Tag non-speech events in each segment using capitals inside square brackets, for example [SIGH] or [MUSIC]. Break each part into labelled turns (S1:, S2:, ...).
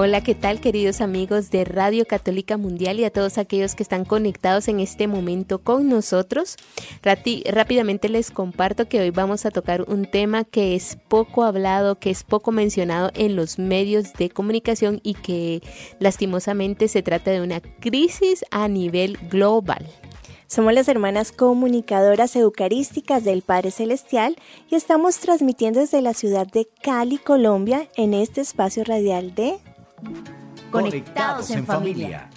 S1: Hola, ¿qué tal queridos amigos de Radio Católica Mundial y a todos aquellos que están conectados en este momento con nosotros? rápidamente les comparto que hoy vamos a tocar un tema que es poco hablado, que es poco mencionado en los medios de comunicación y que lastimosamente se trata de una crisis a nivel global.
S2: Somos las hermanas comunicadoras eucarísticas del Padre Celestial y estamos transmitiendo desde la ciudad de Cali, Colombia, en este espacio radial de
S3: Conectados en familia.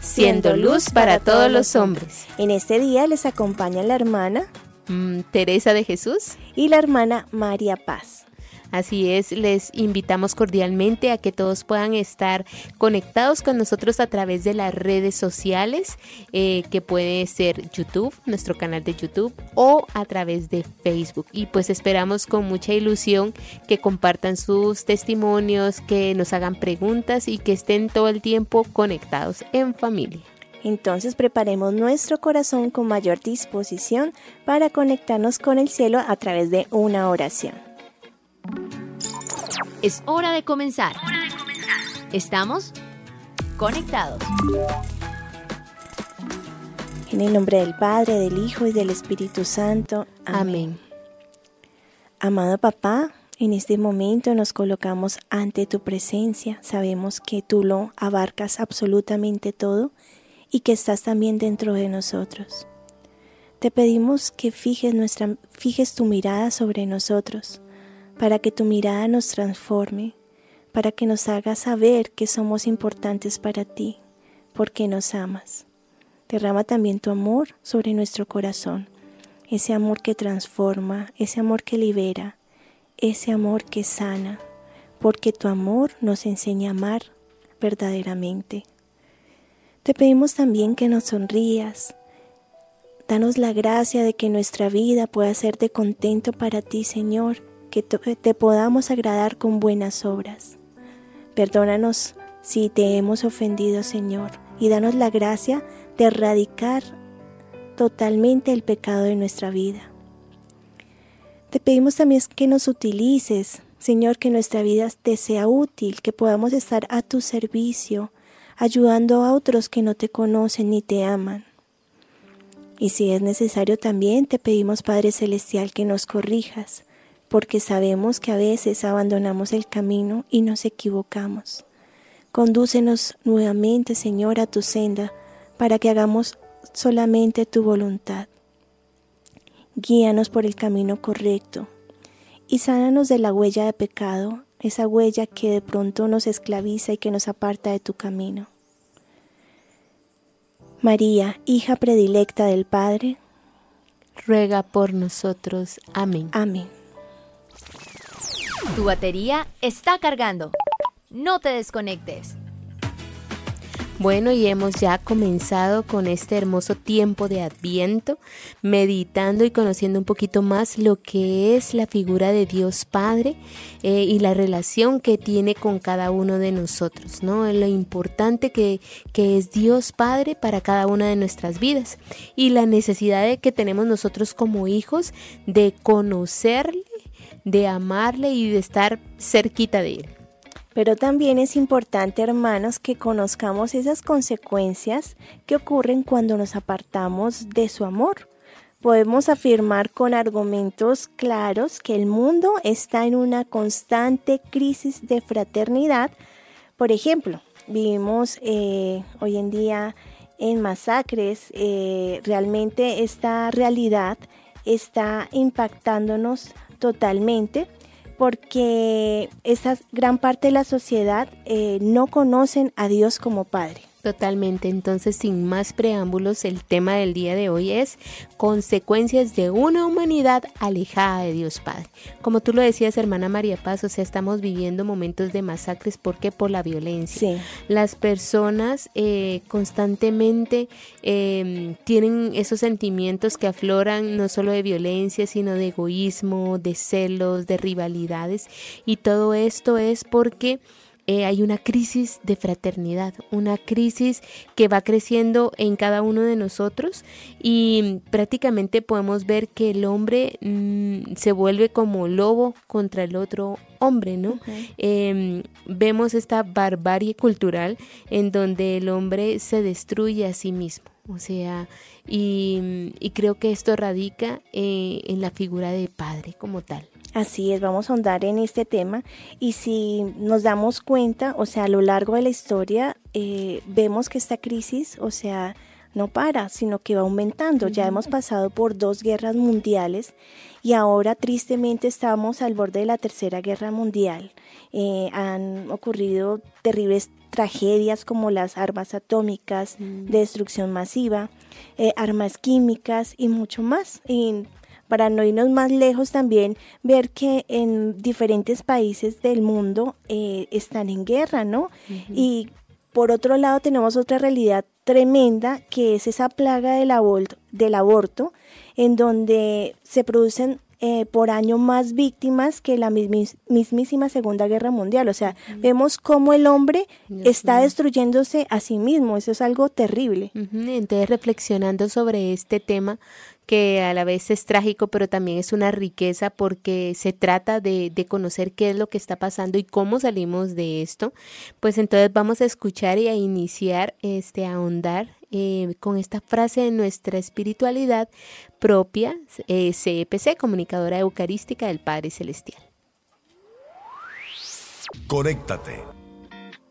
S1: Siendo luz para todos los hombres.
S2: En este día les acompaña la hermana
S1: mm, Teresa de Jesús
S2: y la hermana María Paz.
S1: Así es, les invitamos cordialmente a que todos puedan estar conectados con nosotros a través de las redes sociales, eh, que puede ser YouTube, nuestro canal de YouTube, o a través de Facebook. Y pues esperamos con mucha ilusión que compartan sus testimonios, que nos hagan preguntas y que estén todo el tiempo conectados en familia.
S2: Entonces preparemos nuestro corazón con mayor disposición para conectarnos con el cielo a través de una oración.
S4: Es hora de comenzar. Estamos conectados.
S2: En el nombre del Padre, del Hijo y del Espíritu Santo. Amén. Amado papá, en este momento nos colocamos ante tu presencia. Sabemos que tú lo abarcas absolutamente todo y que estás también dentro de nosotros. Te pedimos que fijes, nuestra, fijes tu mirada sobre nosotros para que tu mirada nos transforme, para que nos haga saber que somos importantes para ti, porque nos amas. Derrama también tu amor sobre nuestro corazón, ese amor que transforma, ese amor que libera, ese amor que sana, porque tu amor nos enseña a amar verdaderamente. Te pedimos también que nos sonrías. Danos la gracia de que nuestra vida pueda ser de contento para ti, Señor, que te podamos agradar con buenas obras. Perdónanos si te hemos ofendido, Señor, y danos la gracia de erradicar totalmente el pecado de nuestra vida. Te pedimos también que nos utilices, Señor, que nuestra vida te sea útil, que podamos estar a tu servicio, ayudando a otros que no te conocen ni te aman. Y si es necesario también te pedimos, Padre Celestial, que nos corrijas, porque sabemos que a veces abandonamos el camino y nos equivocamos. Condúcenos nuevamente, Señor, a tu senda, para que hagamos solamente tu voluntad. Guíanos por el camino correcto y sánanos de la huella de pecado, esa huella que de pronto nos esclaviza y que nos aparta de tu camino. María, hija predilecta del Padre,
S1: ruega por nosotros. Amén.
S2: Amén.
S4: Tu batería está cargando. No te desconectes.
S1: Bueno, y hemos ya comenzado con este hermoso tiempo de Adviento, meditando y conociendo un poquito más lo que es la figura de Dios Padre eh, y la relación que tiene con cada uno de nosotros, ¿no? Lo importante que, que es Dios Padre para cada una de nuestras vidas y la necesidad de que tenemos nosotros como hijos de conocerle de amarle y de estar cerquita de Él.
S2: Pero también es importante, hermanos, que conozcamos esas consecuencias que ocurren cuando nos apartamos de su amor. Podemos afirmar con argumentos claros que el mundo está en una constante crisis de fraternidad. Por ejemplo, vivimos eh, hoy en día en masacres. Eh, realmente esta realidad está impactándonos totalmente porque esa gran parte de la sociedad eh, no conocen a Dios como Padre.
S1: Totalmente, entonces sin más preámbulos, el tema del día de hoy es consecuencias de una humanidad alejada de Dios Padre. Como tú lo decías, hermana María Paz, o sea, estamos viviendo momentos de masacres, ¿por qué? Por la violencia. Las personas eh, constantemente em, tienen esos sentimientos que afloran no solo de violencia, sino de egoísmo, de celos, de rivalidades, y todo esto es porque eh, hay una crisis de fraternidad, una crisis que va creciendo en cada uno de nosotros y prácticamente podemos ver que el hombre mm, se vuelve como lobo contra el otro hombre, ¿no? Em, vemos esta barbarie cultural en donde el hombre se destruye a sí mismo, o sea, y, creo que esto radica eh, en la figura de padre como tal.
S2: Así es, vamos a ahondar en este tema y si nos damos cuenta, o sea, a lo largo de la historia eh, vemos que esta crisis, o sea, no para, sino que va aumentando. Ya hemos pasado por dos guerras mundiales y ahora tristemente estamos al borde de la tercera guerra mundial. Eh, han ocurrido terribles tragedias como las armas atómicas, destrucción masiva, eh, armas químicas y mucho más. Y para no irnos más lejos también, ver que en diferentes países del mundo eh, están en guerra, ¿no? Y por otro lado tenemos otra realidad tremenda que es esa plaga del, aborto, del aborto en donde se producen eh, por año más víctimas que la mismísima Segunda Guerra Mundial. O sea, vemos cómo el hombre está destruyéndose a sí mismo. Eso es algo terrible.
S1: Entonces, reflexionando sobre este tema, que a la vez es trágico, pero también es una riqueza porque se trata de, conocer qué es lo que está pasando y cómo salimos de esto. Pues entonces vamos a escuchar y a iniciar, este, a ahondar eh, con esta frase de nuestra espiritualidad propia, eh, CEPC, Comunicadora Eucarística del Padre Celestial.
S5: Conéctate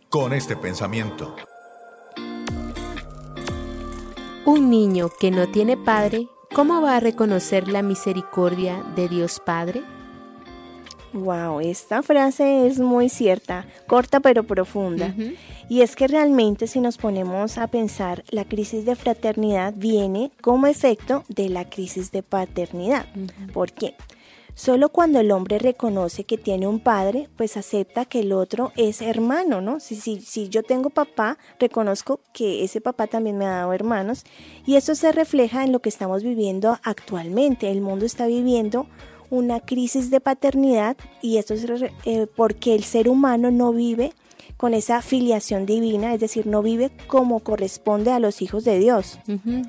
S5: con este pensamiento.
S1: Un niño que no tiene padre ¿Cómo va a reconocer la misericordia de Dios Padre?
S2: Wow, esta frase es muy cierta, corta pero profunda. Y es que realmente si nos ponemos a pensar, la crisis de fraternidad viene como efecto de la crisis de paternidad. ¿Por qué? Solo cuando el hombre reconoce que tiene un padre, pues acepta que el otro es hermano, ¿no? Si, si, si yo tengo papá, reconozco que ese papá también me ha dado hermanos y eso se refleja en lo que estamos viviendo actualmente. El mundo está viviendo una crisis de paternidad y esto es eh, porque el ser humano no vive con esa filiación divina, es decir, no vive como corresponde a los hijos de Dios.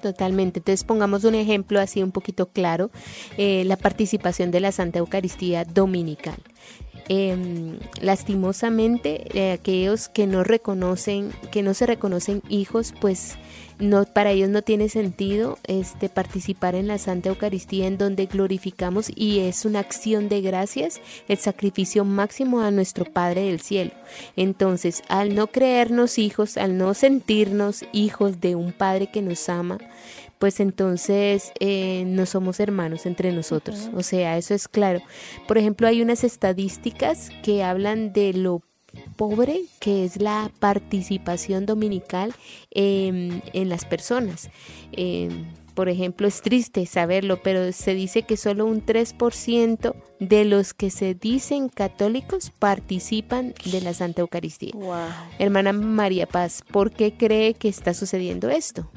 S1: totalmente. Entonces pongamos un ejemplo así un poquito claro, eh, la participación de la Santa Eucaristía Dominical. Em, lastimosamente eh, aquellos que no reconocen que no se reconocen hijos pues no para ellos no tiene sentido este participar en la Santa Eucaristía en donde glorificamos y es una acción de gracias el sacrificio máximo a nuestro Padre del cielo entonces al no creernos hijos al no sentirnos hijos de un Padre que nos ama pues entonces eh, no somos hermanos entre nosotros. O sea, eso es claro. Por ejemplo, hay unas estadísticas que hablan de lo pobre que es la participación dominical en las personas. Em, por ejemplo, es triste saberlo, pero se dice que solo un 3% de los que se dicen católicos participan de la Santa Eucaristía. Hermana María Paz, ¿por qué cree que está sucediendo esto?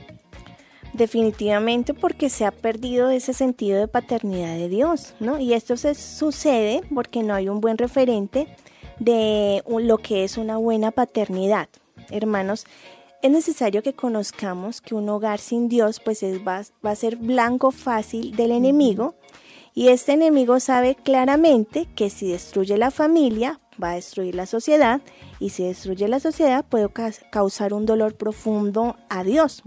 S2: Definitivamente porque se ha perdido ese sentido de paternidad de Dios, ¿no? Y esto se sucede porque no hay un buen referente de lo que es una buena paternidad. Hermanos, es necesario que conozcamos que un hogar sin Dios pues va, va a ser blanco fácil del enemigo y este enemigo sabe claramente que si destruye la familia va a destruir la sociedad y si destruye la sociedad puede causar un dolor profundo a Dios.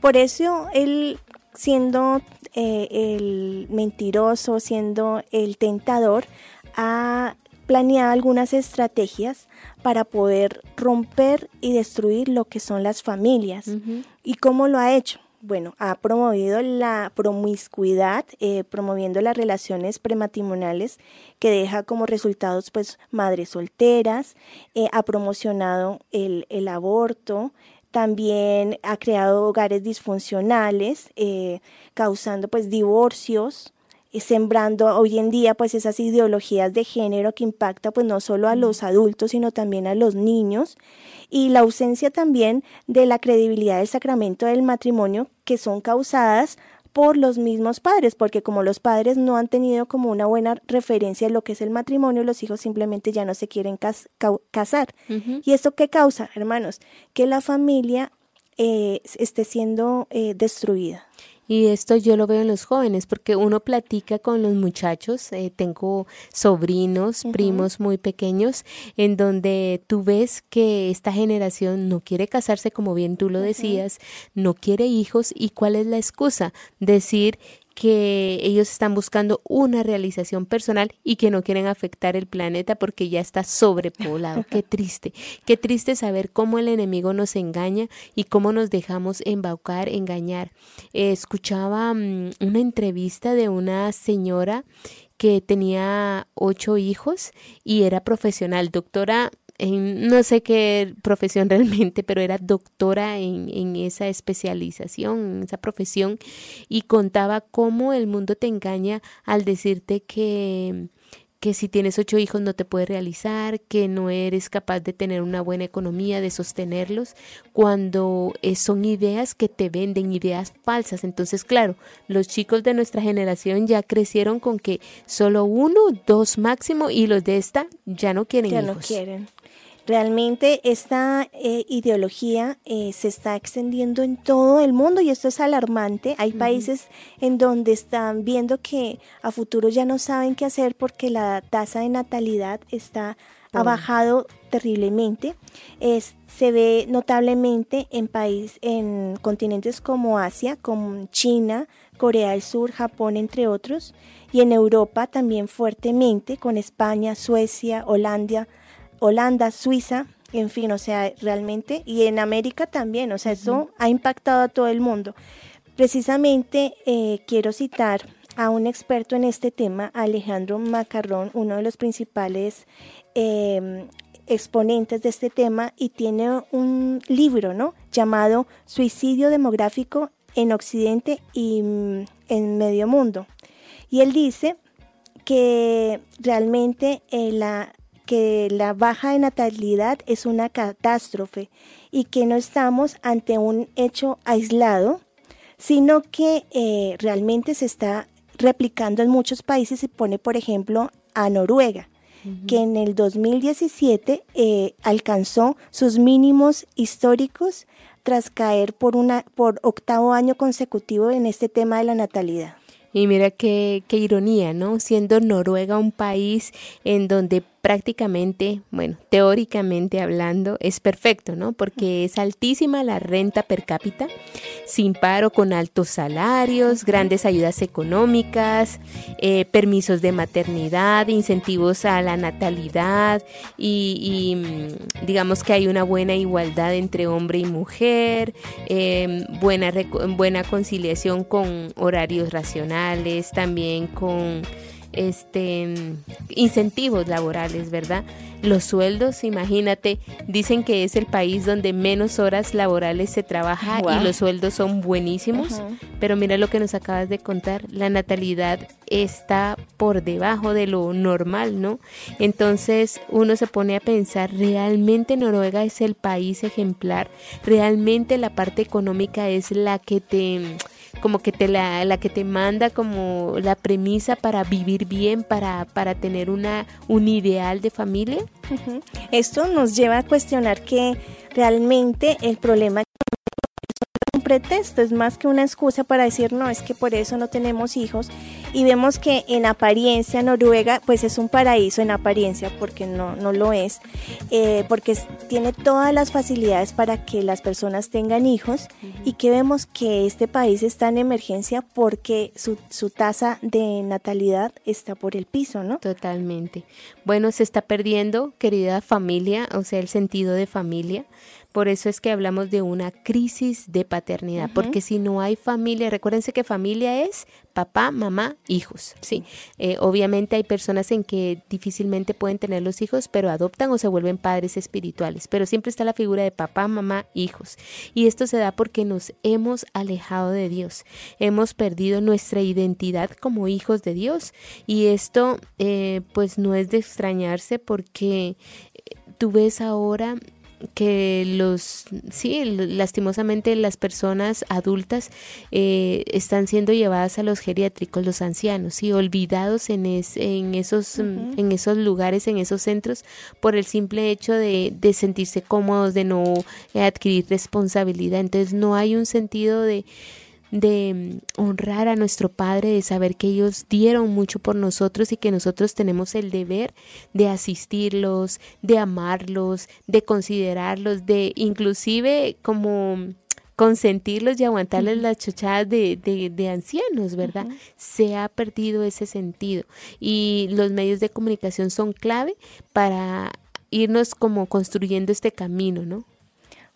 S2: Por eso él siendo eh, el mentiroso, siendo el tentador, ha planeado algunas estrategias para poder romper y destruir lo que son las familias. ¿Y cómo lo ha hecho? bueno, ha promovido la promiscuidad, eh, promoviendo las relaciones prematrimoniales que deja como resultados pues madres solteras, eh, ha promocionado el, el aborto, también ha creado hogares disfuncionales, eh, causando pues divorcios, sembrando hoy en día pues esas ideologías de género que impacta pues no solo a los adultos sino también a los niños y la ausencia también de la credibilidad del sacramento del matrimonio que son causadas por los mismos padres, porque como los padres no han tenido como una buena referencia de lo que es el matrimonio, los hijos simplemente ya no se quieren casar. ¿Y esto qué causa, hermanos? Que la familia eh, esté siendo eh, destruida.
S1: Y esto yo lo veo en los jóvenes, porque uno platica con los muchachos, eh, tengo sobrinos, primos muy pequeños, en donde tú ves que esta generación no quiere casarse, como bien tú lo decías, no quiere hijos, y cuál es la excusa? Decir que ellos están buscando una realización personal y que no quieren afectar el planeta porque ya está sobrepoblado. Qué [LAUGHS] triste, qué triste saber cómo el enemigo nos engaña y cómo nos dejamos embaucar, engañar. escuchaba mm, una entrevista de una señora que tenía ocho hijos y era profesional, doctora en no sé qué profesión [LAUGHS] realmente, pero era doctora en, en esa especialización, en esa profesión, y contaba cómo el mundo te engaña al decirte que que si tienes ocho hijos no te puedes realizar, que no eres capaz de tener una buena economía, de sostenerlos, cuando son ideas que te venden, ideas falsas. Entonces, claro, los chicos de nuestra generación ya crecieron con que solo uno, dos máximo, y los de esta ya no quieren
S2: ya no quieren. Realmente esta eh, ideología eh, se está extendiendo en todo el mundo y esto es alarmante. Hay países en donde están viendo que a futuro ya no saben qué hacer porque la tasa de natalidad está ha bajado terriblemente. se ve notablemente en países, en continentes como Asia, como China, Corea del Sur, Japón, entre otros, y en Europa también fuertemente, con España, Suecia, Holanda, Holanda, Suiza, en fin, o sea, realmente, y en América también, o sea, eso ha impactado a todo el mundo. Precisamente eh, quiero citar a un experto en este tema, Alejandro Macarrón, uno de los principales em, exponentes de este tema, y tiene un libro, ¿no? Llamado Suicidio Demográfico en Occidente y mm, en Medio Mundo. Y él dice que realmente eh, la, que la baja de natalidad es una catástrofe y que no estamos ante un hecho aislado, sino que eh, realmente se está replicando en muchos países. Se pone, por ejemplo, a Noruega, que en el 2017 eh, alcanzó sus mínimos históricos tras caer por, una, por octavo año consecutivo en este tema de la natalidad.
S1: Y mira qué, qué ironía, ¿no? Siendo Noruega un país en donde prácticamente, bueno, teóricamente hablando, es perfecto, ¿no? Porque es altísima la renta per cápita, sin paro, con altos salarios, grandes ayudas económicas, eh, permisos de maternidad, incentivos a la natalidad y, mm, digamos que hay una buena igualdad entre hombre y mujer, em, buena, buena conciliación con horarios racionales, también con este incentivos laborales, ¿verdad? Los sueldos, imagínate, dicen que es el país donde menos horas laborales se trabaja y los sueldos son buenísimos, pero mira lo que nos acabas de contar, la natalidad está por debajo de lo normal, ¿no? Entonces uno se pone a pensar, ¿realmente Noruega es el país ejemplar? ¿Realmente la parte económica es la que te como que te la, la que te manda como la premisa para vivir bien, para, para tener una, un ideal de familia.
S2: Esto nos lleva a cuestionar que realmente el problema pretexto, es más que una excusa para decir no, es que por eso no tenemos hijos. Y vemos que en apariencia Noruega pues es un paraíso en apariencia, porque no, no lo es, eh, porque tiene todas las facilidades para que las personas tengan hijos y que vemos que este país está en emergencia porque su, su tasa de natalidad está por el piso, ¿no?
S1: Totalmente. Bueno, se está perdiendo, querida familia, o sea, el sentido de familia Por eso es que hablamos de una crisis de paternidad, porque si no hay familia, recuérdense que familia es papá, mamá, hijos, ¿sí? Eh, obviamente hay personas en que difícilmente pueden tener los hijos, pero adoptan o se vuelven padres espirituales, pero siempre está la figura de papá, mamá, hijos. Y esto se da porque nos hemos alejado de Dios, hemos perdido nuestra identidad como hijos de Dios. Y esto eh, pues no es de extrañarse porque tú ves ahora que los, sí, lastimosamente las personas adultas eh, están siendo llevadas a los geriátricos, los ancianos, y olvidados en, en, esos, en esos lugares, en esos centros, por el simple hecho de, de sentirse cómodos, de no adquirir responsabilidad. Entonces no hay un sentido de de mm, honrar a nuestro Padre, de saber que ellos dieron mucho por nosotros y que nosotros tenemos el deber de asistirlos, de amarlos, de considerarlos, de inclusive como consentirlos y aguantarles las chochadas de, de, ancianos, ¿verdad? Se ha perdido ese sentido y los medios de comunicación son clave para irnos como construyendo este camino, ¿no?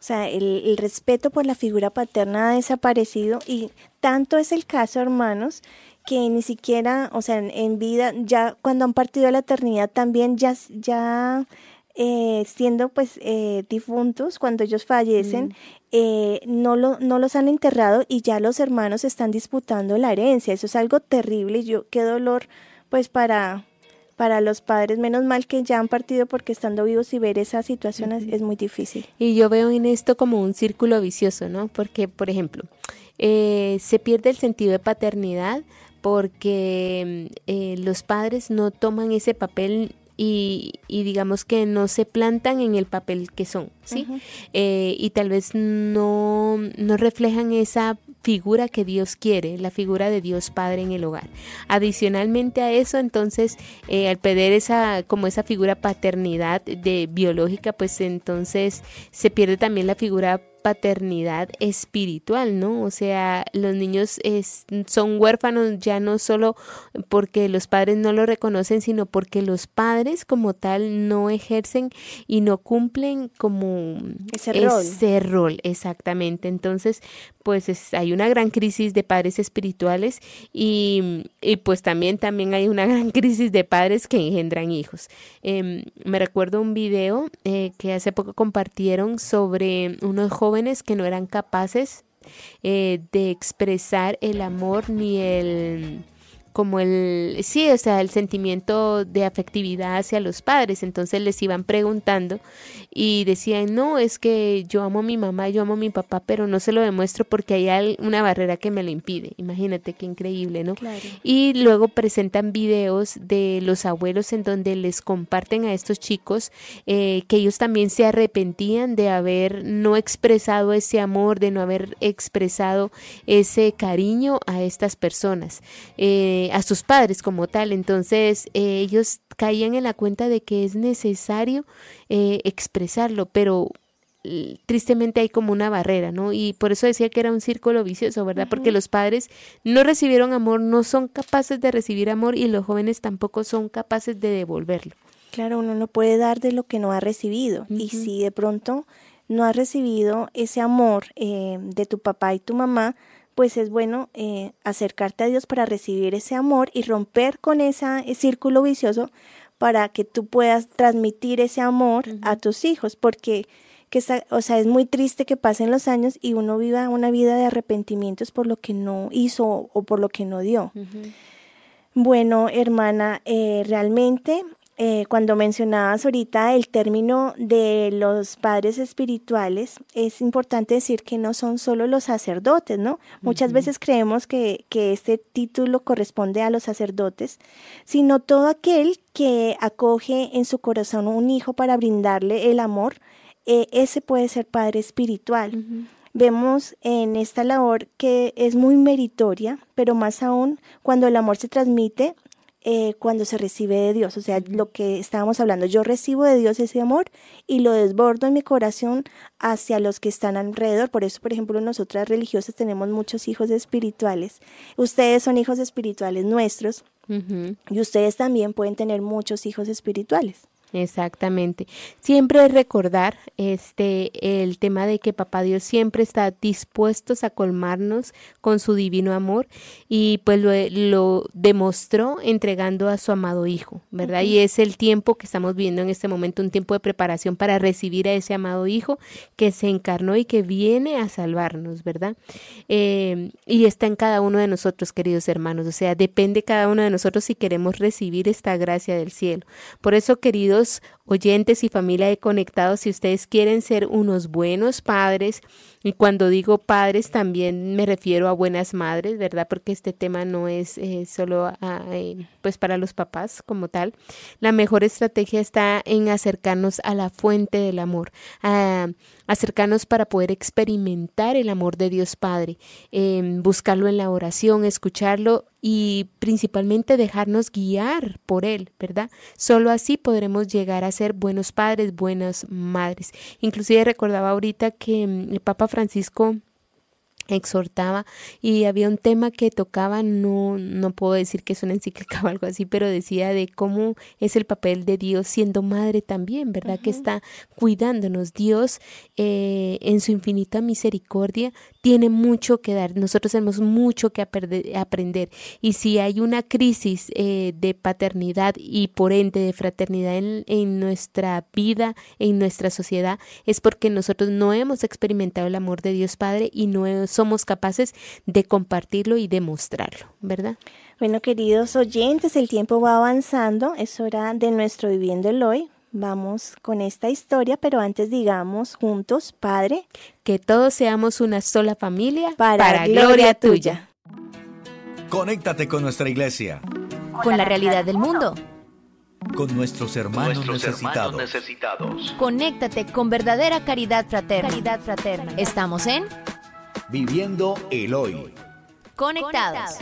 S2: O sea, el, respeto por la figura paterna ha desaparecido y tanto es el caso, hermanos, que ni siquiera, o sea, en, vida, ya cuando han partido a la eternidad también ya, ya eh, siendo pues eh, difuntos, cuando ellos fallecen, mm. eh, no, lo, no los han enterrado y ya los hermanos están disputando la herencia. Eso es algo terrible y yo, qué dolor pues para, para los padres. Menos mal que ya han partido porque estando vivos y ver esa situación es, muy difícil.
S1: Y yo veo en esto como un círculo vicioso, ¿no? Porque, por ejemplo, eh, se pierde el sentido de paternidad porque eh, los padres no toman ese papel y, digamos que no se plantan en el papel que son, ¿sí? Eh, y tal vez no, no reflejan esa figura que Dios quiere, la figura de Dios Padre en el hogar. Adicionalmente a eso, entonces, eh, al perder esa, como esa figura paternidad de biológica, pues entonces se pierde también la figura paternidad espiritual, ¿no? O sea, los niños son huérfanos ya no solo porque los padres no lo reconocen, sino porque los padres como tal no ejercen y no cumplen como
S2: ese rol.
S1: Ese rol, exactamente. Entonces, pues hay una gran crisis de padres espirituales y, pues también, también hay una [LAUGHS] gran crisis de padres que engendran hijos. Em, me recuerdo un video eh, que hace poco compartieron sobre unos jóvenes que no eran capaces eh, de expresar el amor ni el como el, sí, o sea, el sentimiento de afectividad hacia los padres. Entonces les iban preguntando y decían, no, es que yo amo a mi mamá, yo amo a mi papá, pero no se lo demuestro porque hay una barrera que me lo impide. Imagínate qué increíble, ¿no? Y luego presentan videos de los abuelos en donde les comparten a estos chicos eh, que ellos también se arrepentían de haber no expresado ese amor, de no haber expresado ese cariño a estas personas. Eh, a sus padres como tal. Entonces eh, ellos caían en la cuenta de que es necesario eh, expresarlo, pero tristemente hay como una barrera, ¿no? Y por eso decía que era un círculo vicioso, ¿verdad? Porque los padres no recibieron amor, no son capaces de recibir amor y los jóvenes tampoco son capaces de devolverlo.
S2: Claro, uno no puede dar de lo que no ha recibido. Y si de pronto no has recibido ese amor eh, de tu papá y tu mamá, pues es bueno eh, acercarte a Dios para recibir ese amor y romper con ese círculo vicioso para que tú puedas transmitir ese amor a tus hijos, porque que o sea, es muy triste que pasen los años y uno viva una vida de arrepentimientos por lo que no hizo o por lo que no dio. Bueno, hermana, eh, realmente eh, cuando mencionabas ahorita el término de los padres espirituales, es importante decir que no son solo los sacerdotes, ¿no? Muchas veces creemos que, que este título corresponde a los sacerdotes, sino todo aquel que acoge en su corazón un hijo para brindarle el amor, eh, ese puede ser padre espiritual. Vemos en esta labor que es muy meritoria, pero más aún cuando el amor se transmite eh, cuando se recibe de Dios. O sea, lo que estábamos hablando, yo recibo de Dios ese amor y lo desbordo en mi corazón hacia los que están alrededor. Por eso, por ejemplo, nosotras religiosas tenemos muchos hijos espirituales. Ustedes son hijos espirituales nuestros y ustedes también pueden tener muchos hijos espirituales.
S1: Exactamente. Siempre recordar este el tema de que papá Dios siempre está dispuesto a colmarnos con su divino amor y pues lo, demostró entregando a su amado hijo, ¿verdad? Y es el tiempo que estamos viviendo en este momento, un tiempo de preparación para recibir a ese amado hijo que se encarnó y que viene a salvarnos, ¿verdad? Eh, y está en cada uno de nosotros, queridos hermanos, o sea, depende cada uno de nosotros si queremos recibir esta gracia del cielo. Por eso, queridos oyentes y familia de Conectados, si ustedes quieren ser unos buenos padres, y cuando digo padres también me refiero a buenas madres, ¿verdad? Porque este tema no es eh, solo eh, pues para los papás como tal. La mejor estrategia está en acercarnos a la fuente del amor, a acercarnos para poder experimentar el amor de Dios Padre, buscarlo en la oración, escucharlo y principalmente dejarnos guiar por Él, ¿verdad? Solo así podremos llegar a ser buenos padres, buenas madres. Inclusive recordaba ahorita que mm, el Papa Francisco exhortaba y había un tema que tocaba, no, no puedo decir que es una encíclica [LAUGHS] o algo así, pero decía de cómo es el papel de Dios siendo madre también, ¿verdad? Que está cuidándonos. Dios eh, en su infinita misericordia tiene mucho que dar, nosotros tenemos mucho que aprender y si hay una crisis eh, de paternidad y por ende de fraternidad en, en nuestra vida, en nuestra sociedad, es porque nosotros no hemos experimentado el amor de Dios Padre y no hemos somos capaces de compartirlo y demostrarlo, ¿verdad?
S2: Bueno, queridos oyentes, el tiempo va avanzando, es hora de nuestro viviendo el hoy. Vamos con esta historia, pero antes digamos juntos, Padre,
S1: que todos seamos una sola familia para, gloria tuya.
S5: Conéctate con nuestra iglesia.
S4: Con la realidad del mundo.
S5: Con nuestros hermanos, necesitados. necesitados.
S4: Conéctate con verdadera caridad fraterna. Caridad fraterna. Estamos en
S5: Viviendo el hoy.
S4: Conectados.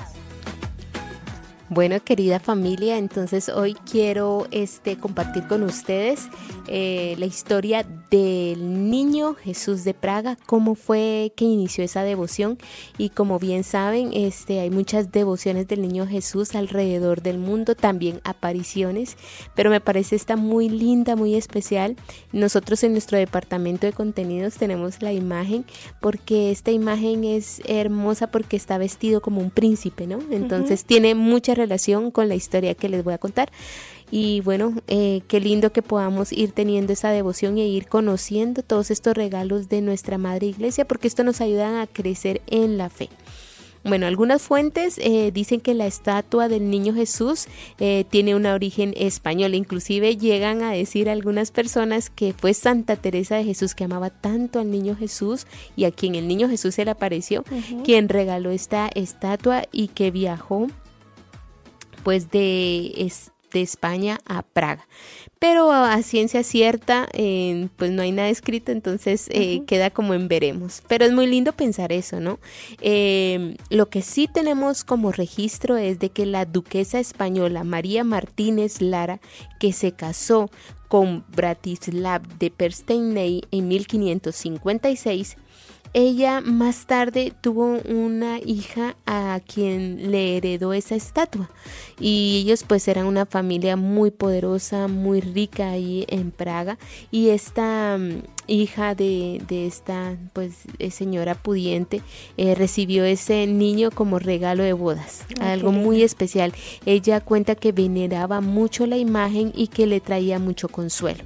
S1: Bueno, querida familia, entonces hoy quiero este, compartir con ustedes eh, la historia del niño Jesús de Praga, cómo fue que inició esa devoción y como bien saben, este, hay muchas devociones del niño Jesús alrededor del mundo, también apariciones, pero me parece esta muy linda, muy especial. Nosotros en nuestro departamento de contenidos tenemos la imagen porque esta imagen es hermosa porque está vestido como un príncipe, ¿no? Entonces tiene mucha relación con la historia que les voy a contar. Y bueno, eh, qué lindo que podamos ir teniendo esa devoción e ir conociendo todos estos regalos de nuestra Madre Iglesia, porque esto nos ayuda a crecer en la fe. Bueno, algunas fuentes eh, dicen que la estatua del niño Jesús eh, tiene un origen español. Inclusive llegan a decir algunas personas que fue Santa Teresa de Jesús que amaba tanto al niño Jesús y a quien el niño Jesús se le apareció, quien regaló esta estatua y que viajó pues de, de España a Praga. Pero a ciencia cierta, eh, pues no hay nada escrito, entonces eh, queda como en veremos. Pero es muy lindo pensar eso, ¿no? Eh, lo que sí tenemos como registro es de que la duquesa española María Martínez Lara, que se casó con Bratislav de Persteinei en 1556, ella más tarde tuvo una hija a quien le heredó esa estatua. Y ellos pues eran una familia muy poderosa, muy rica ahí en Praga. Y esta mm, hija de, esta pues eh, señora pudiente eh, recibió ese niño como regalo de bodas, algo muy especial. Ella cuenta que veneraba mucho la imagen y que le traía mucho consuelo.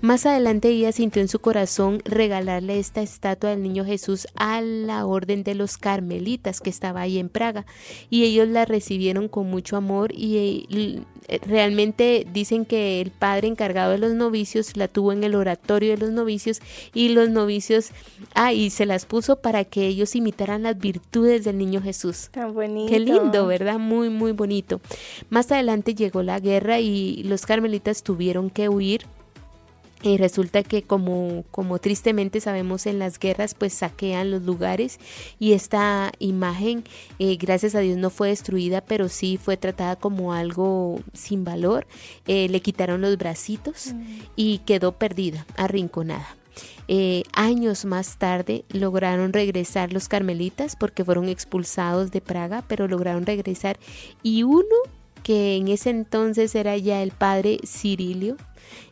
S1: Más adelante ella sintió en su corazón regalarle esta estatua del niño Jesús a la orden de los carmelitas que estaba ahí en Praga y ellos la recibieron con mucho amor y, eh, realmente dicen que el padre encargado de los novicios la tuvo en el oratorio de los novicios y los novicios, ah, y se las puso para que ellos imitaran las virtudes del niño Jesús.
S2: Tan bonito.
S1: Qué lindo, ¿verdad? Muy, muy bonito. Más adelante llegó la guerra y los carmelitas tuvieron que huir y resulta que como, como tristemente sabemos en las guerras pues saquean los lugares y esta imagen eh, gracias a Dios no fue destruida pero sí fue tratada como algo sin valor. Eh, le quitaron los bracitos mm. y quedó perdida, arrinconada. Eh, años más tarde lograron regresar los carmelitas porque fueron expulsados de Praga, pero lograron regresar y uno que en ese entonces era ya el padre Cirilio,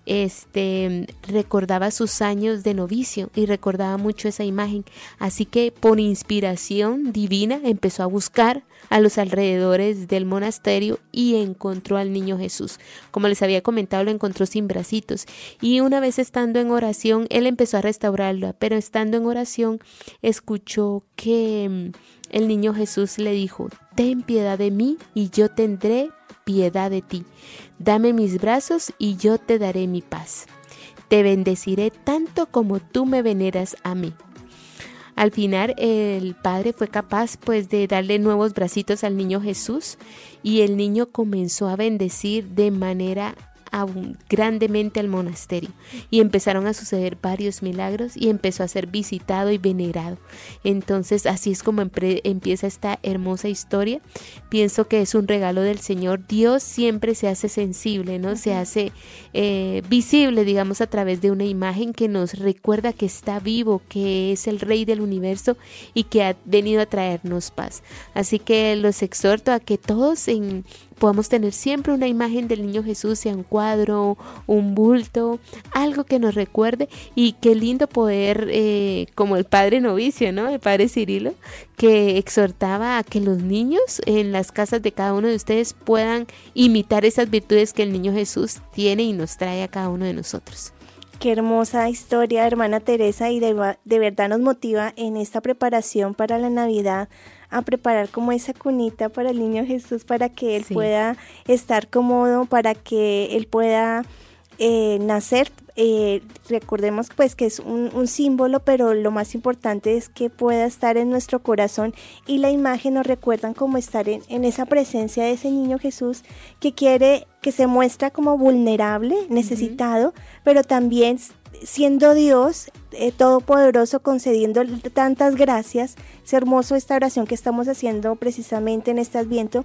S1: este recordaba sus años de novicio y recordaba mucho esa imagen. Así que por inspiración divina empezó a buscar a los alrededores del monasterio y encontró al niño Jesús. Como les había comentado, lo encontró sin bracitos. Y una vez estando en oración, él empezó a restaurarlo, pero estando en oración escuchó que mm, el niño Jesús le dijo, ten piedad de mí y yo tendré piedad de ti. Dame mis brazos y yo te daré mi paz. Te bendeciré tanto como tú me veneras a mí. Al final el padre fue capaz pues de darle nuevos bracitos al niño Jesús y el niño comenzó a bendecir de manera grandemente al monasterio y empezaron a suceder varios milagros y empezó a ser visitado y venerado. Entonces así es como empieza esta hermosa historia. Pienso que es un regalo del Señor. Dios siempre se hace sensible, ¿no? Se hace eh, visible, digamos, a través de una imagen que nos recuerda que está vivo, que es el Rey del universo y que ha venido a traernos paz. Así que los exhorto a que todos en podamos tener siempre una imagen del niño Jesús, sea un cuadro, un bulto, algo que nos recuerde y qué lindo poder, eh, como el padre novicio, ¿no? El padre Cirilo, que exhortaba a que los niños en las casas de cada uno de ustedes puedan imitar esas virtudes que el niño Jesús tiene y nos trae a cada uno de nosotros.
S2: Qué hermosa historia, hermana Teresa, y de, de verdad nos motiva en esta preparación para la Navidad a preparar como esa cunita para el niño Jesús para que él pueda estar cómodo, para que él pueda eh, nacer. Eh, recordemos pues que es un, símbolo, pero lo más importante es que pueda estar en nuestro corazón y la imagen nos recuerdan como estar en, en esa presencia de ese niño Jesús que quiere, que se muestra como vulnerable, necesitado, pero también siendo Dios eh, todopoderoso, concediendo tantas gracias. Es hermoso esta oración que estamos haciendo precisamente en este adviento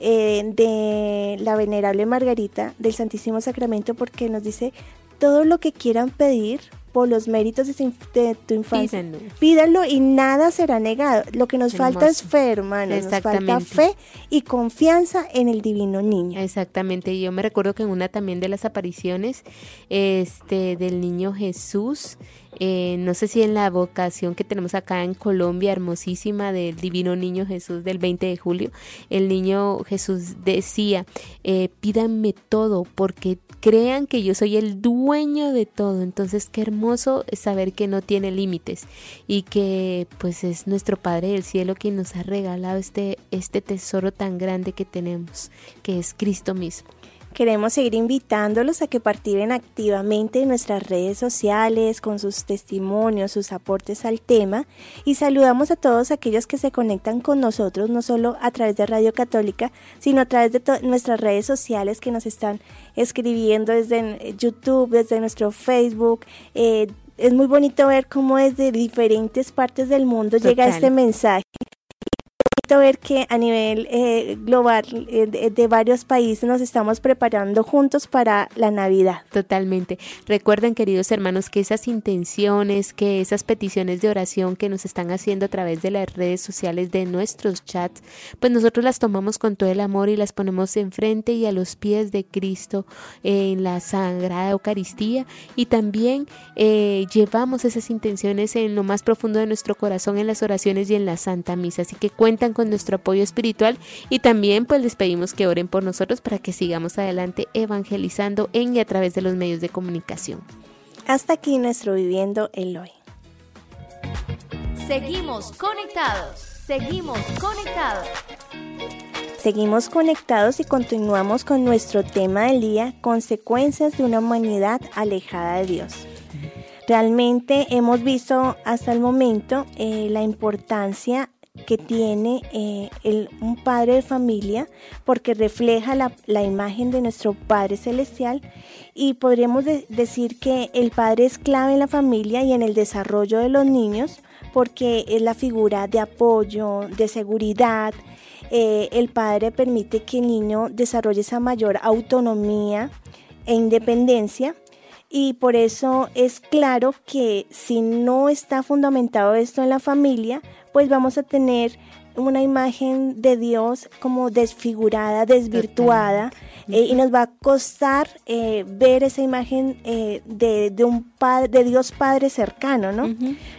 S2: eh, de la venerable Margarita del Santísimo Sacramento porque nos dice todo lo que quieran pedir por los méritos de, tu infancia. Pídanlo. y nada será negado. Lo que nos falta es fe, hermano. Nos falta fe y confianza en el divino niño.
S1: Exactamente. Yo me recuerdo que en una también de las apariciones este, del niño Jesús, eh, no sé si en la vocación que tenemos acá en Colombia, hermosísima, del Divino Niño Jesús del 20 de julio, el niño Jesús decía, eh, pídanme todo porque crean que yo soy el dueño de todo. Entonces, qué hermoso saber que no tiene límites y que pues es nuestro Padre del Cielo quien nos ha regalado este, este tesoro tan grande que tenemos, que es Cristo mismo.
S2: Queremos seguir invitándolos a que participen activamente en nuestras redes sociales con sus testimonios, sus aportes al tema. Y saludamos a todos aquellos que se conectan con nosotros no solo a través de Radio Católica, sino a través de nuestras redes sociales que nos están escribiendo desde YouTube, desde nuestro Facebook. Eh, es muy bonito ver cómo desde diferentes partes del mundo llega este mensaje ver que a nivel eh, global eh, de, varios países nos estamos preparando juntos para la Navidad.
S1: Totalmente. Recuerden, queridos hermanos, que esas intenciones, que esas peticiones de oración que nos están haciendo a través de las redes sociales, de nuestros chats, pues nosotros las tomamos con todo el amor y las ponemos enfrente y a los pies de Cristo en la Sagrada Eucaristía y también eh, llevamos esas intenciones en lo más profundo de nuestro corazón en las oraciones y en la Santa Misa. Así que cuentan con nuestro apoyo espiritual y también pues les pedimos que oren por nosotros para que sigamos adelante evangelizando en y a través de los medios de comunicación.
S2: Hasta aquí nuestro Viviendo el Hoy.
S4: Seguimos conectados, seguimos conectados.
S2: Seguimos conectados y continuamos con nuestro tema del día, consecuencias de una humanidad alejada de Dios. Realmente hemos visto hasta el momento eh, la importancia que tiene eh, un padre de familia porque refleja la, la, imagen de nuestro Padre Celestial y podríamos decir que el padre es clave en la familia y en el desarrollo de los niños porque es la figura de apoyo, de seguridad. Eh, el padre permite que el niño desarrolle esa mayor autonomía e independencia y por eso es claro que si no está fundamentado esto en la familia, pues vamos a tener una imagen de Dios como desfigurada, desvirtuada, eh, y nos va a costar eh, ver esa imagen eh, de, de, un padre, de Dios Padre cercano, ¿no?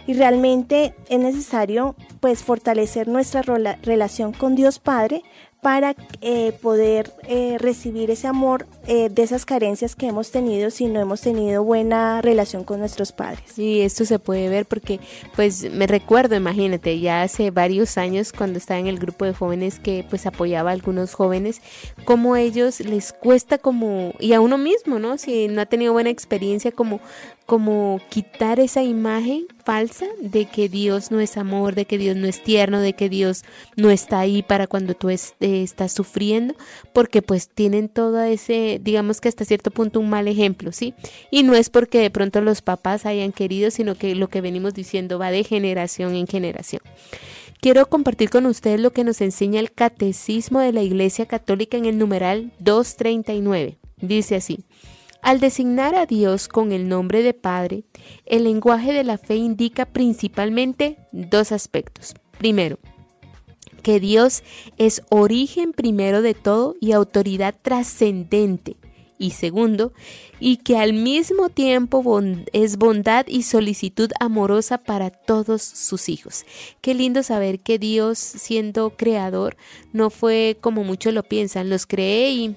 S2: Y realmente es necesario pues fortalecer nuestra relación con Dios Padre para eh, poder eh, recibir ese amor eh, de esas carencias que hemos tenido si no hemos tenido buena relación con nuestros padres.
S1: Y esto se puede ver porque, pues, me recuerdo, imagínate, ya hace varios años cuando estaba en el grupo de jóvenes que, pues, apoyaba a algunos jóvenes, como ellos les cuesta como, y a uno mismo, ¿no? Si no ha tenido buena experiencia, como como quitar esa imagen falsa de que Dios no es amor, de que Dios no es tierno, de que Dios no está ahí para cuando tú estás sufriendo, porque pues tienen todo ese, digamos que hasta cierto punto un mal ejemplo, ¿sí? Y no es porque de pronto los papás hayan querido, sino que lo que venimos diciendo va de generación en generación. Quiero compartir con ustedes lo que nos enseña el Catecismo de la Iglesia Católica en el numeral 239. Dice así. Al designar a Dios con el nombre de Padre, el lenguaje de la fe indica principalmente dos aspectos. Primero, que Dios es origen primero de todo y autoridad trascendente. Y segundo, y que al mismo tiempo es bondad y solicitud amorosa para todos sus hijos. Qué lindo saber que Dios, siendo creador, no fue como muchos lo piensan, los cree y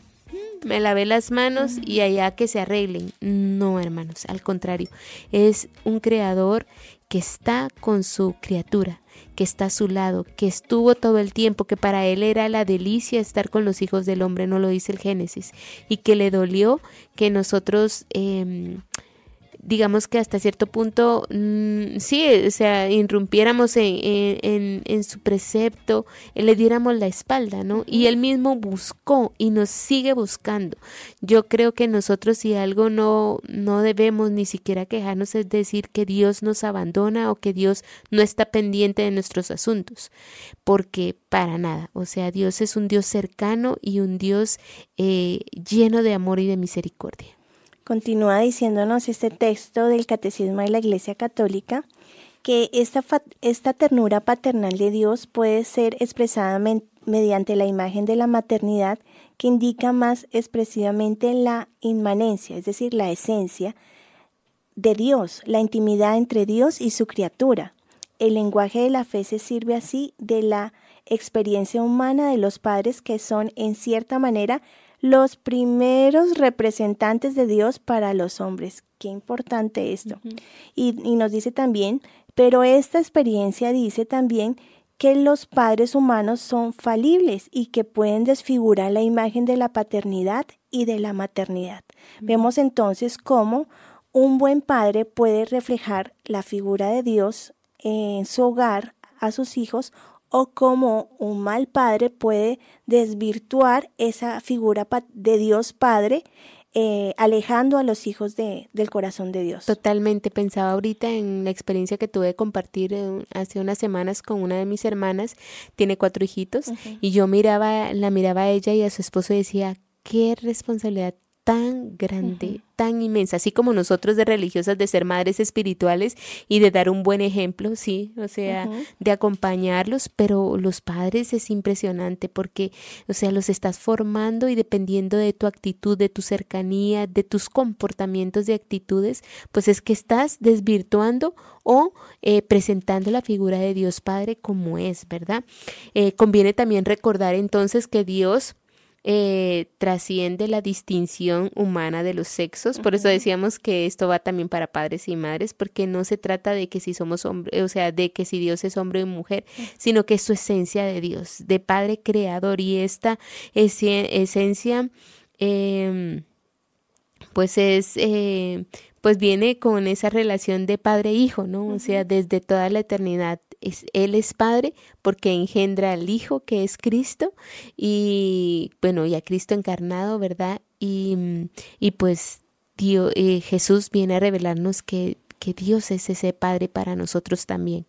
S1: me lavé las manos y allá que se arreglen. No, hermanos, al contrario, es un creador que está con su criatura, que está a su lado, que estuvo todo el tiempo, que para él era la delicia estar con los hijos del hombre, no lo dice el Génesis, y que le dolió que nosotros... Eh, digamos que hasta cierto punto, mm, sí, o sea, irrumpiéramos en, en, su precepto, eh, le diéramos la espalda, ¿no? Y él mismo buscó y nos sigue buscando. Yo creo que nosotros si algo no, no debemos ni siquiera quejarnos es decir que Dios nos abandona o que Dios no está pendiente de nuestros asuntos, porque para nada, o sea, Dios es un Dios cercano y un Dios eh, lleno de amor y de misericordia.
S2: Continúa diciéndonos este texto del Catecismo de la Iglesia Católica que esta, esta ternura paternal de Dios puede ser expresada mediante la imagen de la maternidad que indica más expresivamente la inmanencia, es decir, la esencia de Dios, la intimidad entre Dios y su criatura. El lenguaje de la fe se sirve así de la experiencia humana de los padres que son en cierta manera los primeros representantes de Dios para los hombres. Qué importante esto. y, nos dice también, pero esta experiencia dice también que los padres humanos son falibles y que pueden desfigurar la imagen de la paternidad y de la maternidad. Vemos entonces cómo un buen padre puede reflejar la figura de Dios en su hogar a sus hijos o cómo un mal padre puede desvirtuar esa figura de Dios Padre, eh, alejando a los hijos de, del corazón de Dios.
S1: Totalmente, pensaba ahorita en la experiencia que tuve de compartir eh, hace unas semanas con una de mis hermanas, tiene cuatro hijitos, y yo miraba, la miraba a ella y a su esposo y decía, qué responsabilidad tan grande, tan inmensa, así como nosotros de religiosas, de ser madres espirituales y de dar un buen ejemplo, sí, o sea, de acompañarlos, pero los padres es impresionante porque, o sea, los estás formando y dependiendo de tu actitud, de tu cercanía, de tus comportamientos de actitudes, pues es que estás desvirtuando o eh, presentando la figura de Dios Padre como es, ¿verdad? Eh, conviene también recordar entonces que Dios eh, trasciende la distinción humana de los sexos. Por eso decíamos que esto va también para padres y madres, porque no se trata de que si somos hombre, o sea, de que si Dios es hombre o mujer, sino que es su esencia de Dios, de Padre Creador. Y esta esencia, eh, pues es eh, pues viene con esa relación de padre-hijo, e ¿no? O sea, desde toda la eternidad es, Él es Padre porque engendra al Hijo que es Cristo y bueno, y a Cristo encarnado, ¿verdad? Y, y pues Dios, eh, Jesús viene a revelarnos que, que Dios es ese Padre para nosotros también.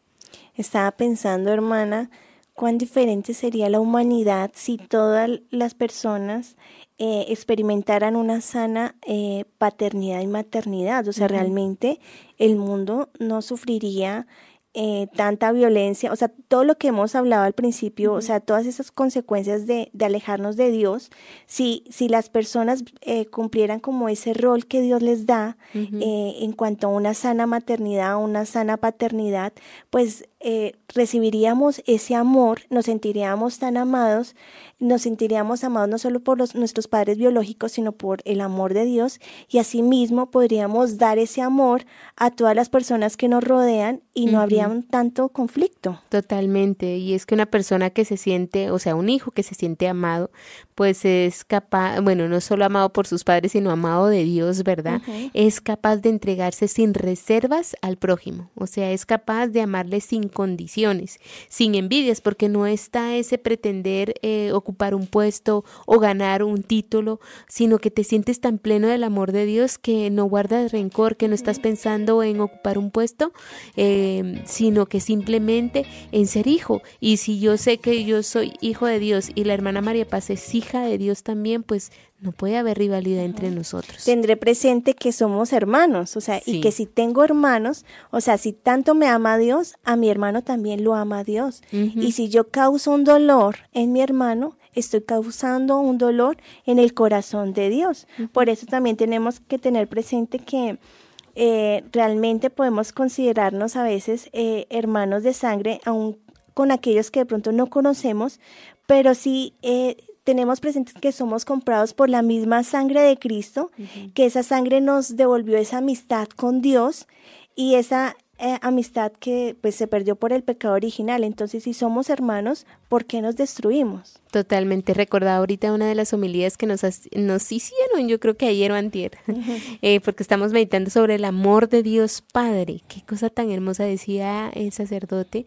S2: Estaba pensando, hermana, cuán diferente sería la humanidad si todas las personas eh, experimentaran una sana eh, paternidad y maternidad. O sea, realmente el mundo no sufriría eh, tanta violencia, o sea, todo lo que hemos hablado al principio, o sea, todas esas consecuencias de, de alejarnos de Dios, si, si las personas eh, cumplieran como ese rol que Dios les da eh, en cuanto a una sana maternidad, una sana paternidad, pues recibiríamos ese amor, nos sentiríamos tan amados, nos sentiríamos amados no solo por los, nuestros padres biológicos, sino por el amor de Dios. Y asimismo podríamos dar ese amor a todas las personas que nos rodean y no habría un tanto conflicto.
S1: Totalmente, y es que una persona que se siente, o sea, un hijo que se siente amado, pues es capaz, bueno, no solo amado por sus padres, sino amado de Dios, ¿verdad? Es capaz de entregarse sin reservas al prójimo, o sea, es capaz de amarle sin condiciones, sin envidias, porque no está ese pretender eh, ocupar un puesto o ganar un título, sino que te sientes tan pleno del amor de Dios que no guardas rencor, que no estás pensando en ocupar un puesto, eh, sino que simplemente en ser hijo. Y si yo sé que yo soy hijo de Dios y la hermana María Paz es hija, de Dios también, pues no puede haber rivalidad entre nosotros.
S2: Tendré presente que somos hermanos, o sea, y que si tengo hermanos, o sea, si tanto me ama Dios, a mi hermano también lo ama Dios. Y si yo causo un dolor en mi hermano, estoy causando un dolor en el corazón de Dios. Por eso también tenemos que tener presente que eh, realmente podemos considerarnos a veces eh, hermanos de sangre, aun con aquellos que de pronto no conocemos, pero sí eh, tenemos presentes que somos comprados por la misma sangre de Cristo, que esa sangre nos devolvió esa amistad con Dios y esa eh, amistad que pues se perdió por el pecado original. Entonces, si somos hermanos, ¿por qué nos destruimos?
S1: Totalmente. Recordaba ahorita una de las homilías que nos, nos hicieron, yo creo que ayer o antier, [LAUGHS] eh, porque estamos meditando sobre el amor de Dios Padre. Qué cosa tan hermosa decía el sacerdote,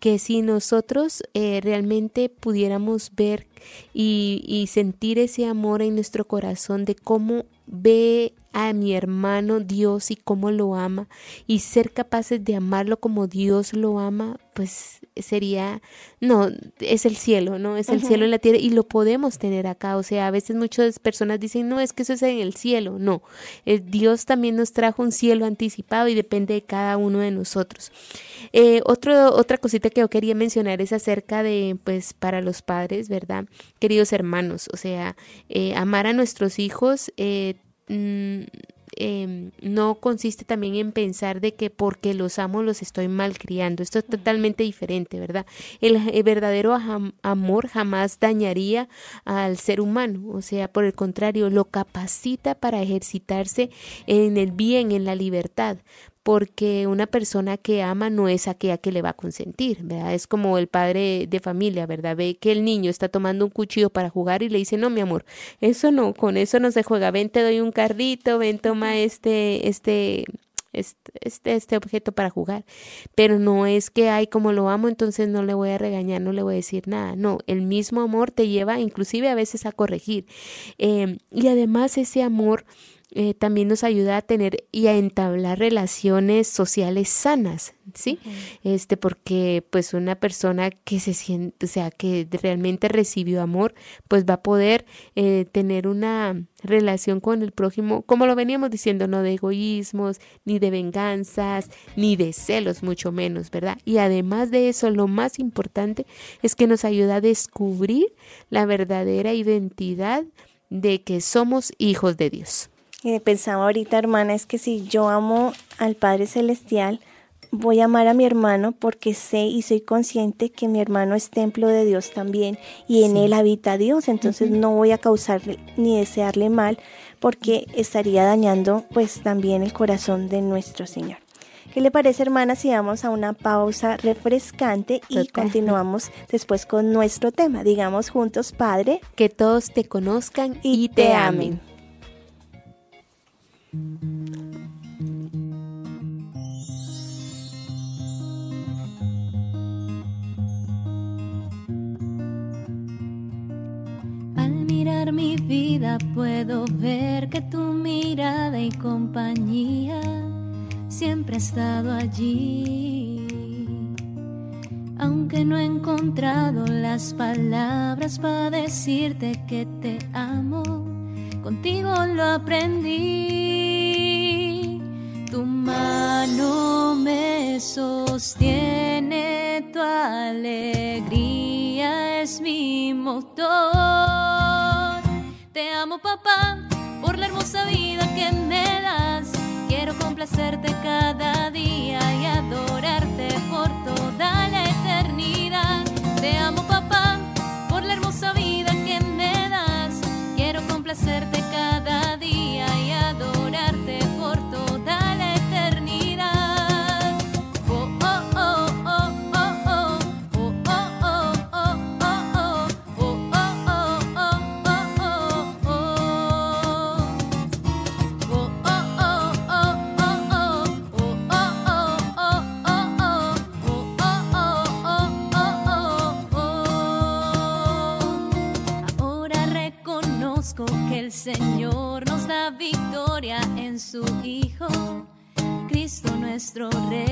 S1: que si nosotros eh, realmente pudiéramos ver y, y sentir ese amor en nuestro corazón de cómo ve a mi hermano Dios y cómo lo ama y ser capaces de amarlo como Dios lo ama, pues sería, no, es el cielo, ¿no? Es el cielo en la tierra y lo podemos tener acá. O sea, a veces muchas personas dicen, no, es que eso es en el cielo. No, eh, Dios también nos trajo un cielo anticipado y depende de cada uno de nosotros. Eh, otro, otra cosita que yo quería mencionar es acerca de, pues, para los padres, ¿verdad? Queridos hermanos, o sea, eh, amar a nuestros hijos. Eh, Em, no consiste también en pensar de que porque los amo los estoy malcriando. Esto es totalmente diferente, ¿verdad? El, verdadero amor jamás dañaría al ser humano, o sea, por el contrario, lo capacita para ejercitarse en el bien, en la libertad porque una persona que ama no es aquella que le va a consentir, ¿verdad? Es como el padre de familia, ¿verdad? Ve que el niño está tomando un cuchillo para jugar y le dice, no, mi amor, eso no, con eso no se juega, ven, te doy un carrito, ven, toma este, este, este, este, objeto para jugar. Pero no es que, ay, como lo amo, entonces no le voy a regañar, no le voy a decir nada. No, el mismo amor te lleva inclusive a veces a corregir. Em, y además ese amor eh, también nos ayuda a tener y a entablar relaciones sociales sanas, ¿sí? Este, porque pues una persona que se siente, o sea, que realmente recibió amor, pues va a poder eh, tener una relación con el prójimo, como lo veníamos diciendo, no de egoísmos, ni de venganzas, ni de celos, mucho menos, ¿verdad? Y además de eso, lo más importante es que nos ayuda a descubrir la verdadera identidad de que somos hijos de Dios
S2: pensaba ahorita, hermana, es que si yo amo al Padre Celestial, voy a amar a mi hermano porque sé y soy consciente que mi hermano es templo de Dios también y en él habita Dios, entonces no voy a causarle ni desearle mal porque estaría dañando pues también el corazón de nuestro Señor. ¿Qué le parece, hermana, si vamos a una pausa refrescante y continuamos después con nuestro tema? Digamos juntos, Padre,
S1: que todos te conozcan y, te, amen.
S3: Al mirar mi vida puedo ver que tu mirada y compañía siempre ha estado allí. Aunque no he encontrado las palabras para decirte que te amo, contigo lo aprendí tu mano me sostiene tu alegría es mi motor. Te amo papá por la hermosa vida que me das. Quiero complacerte cada día y adorarte por toda la eternidad. Te amo papá complacerte cada día nuestro Rey.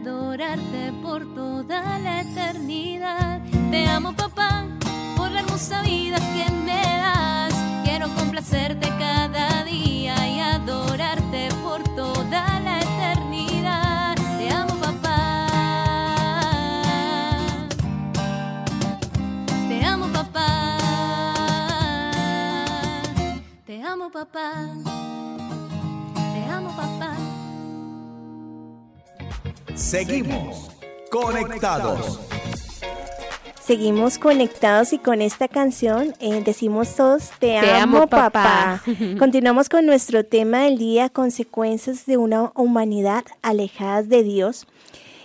S3: Adorarte por toda la eternidad. Te amo papá por la hermosa vida que me das. Quiero complacerte cada día y adorarte por toda la eternidad. Te amo papá. Te amo papá. Te amo papá. Te amo papá.
S5: Seguimos conectados.
S2: Seguimos conectados y con esta canción eh, decimos todos, te, amo, papá. [LAUGHS] Continuamos con nuestro tema del día, consecuencias de una humanidad alejada de Dios.